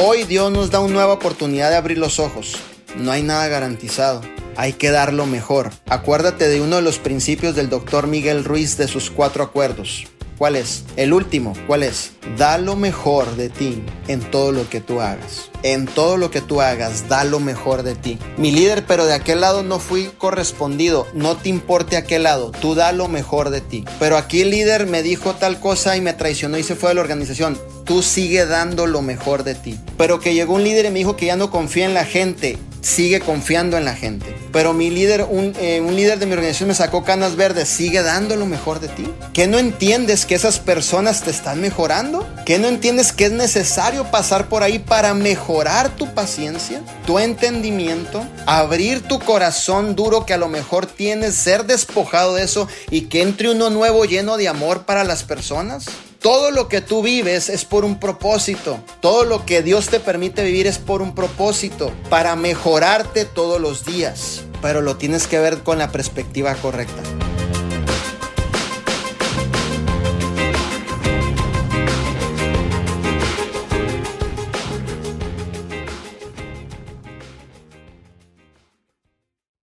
Hoy Dios nos da una nueva oportunidad de abrir los ojos. No hay nada garantizado. Hay que dar lo mejor. Acuérdate de uno de los principios del doctor Miguel Ruiz de sus cuatro acuerdos. ¿Cuál es? El último, ¿cuál es? Da lo mejor de ti en todo lo que tú hagas. En todo lo que tú hagas, da lo mejor de ti. Mi líder, pero de aquel lado no fui correspondido. No te importe aquel lado, tú da lo mejor de ti. Pero aquí el líder me dijo tal cosa y me traicionó y se fue de la organización. Tú sigue dando lo mejor de ti. Pero que llegó un líder y me dijo que ya no confía en la gente sigue confiando en la gente. Pero mi líder, un, eh, un, líder de mi organización me sacó canas verdes, sigue dando lo mejor de ti. ¿Que no entiendes que esas personas te están mejorando? ¿Que no entiendes que es necesario pasar por ahí para mejorar tu paciencia, tu entendimiento, abrir tu corazón duro que a lo mejor tienes, ser despojado de eso y que entre uno nuevo lleno de amor para las personas? Todo lo que tú vives es por un propósito. Todo lo que Dios te permite vivir es por un propósito, para mejorarte todos los días. Pero lo tienes que ver con la perspectiva correcta.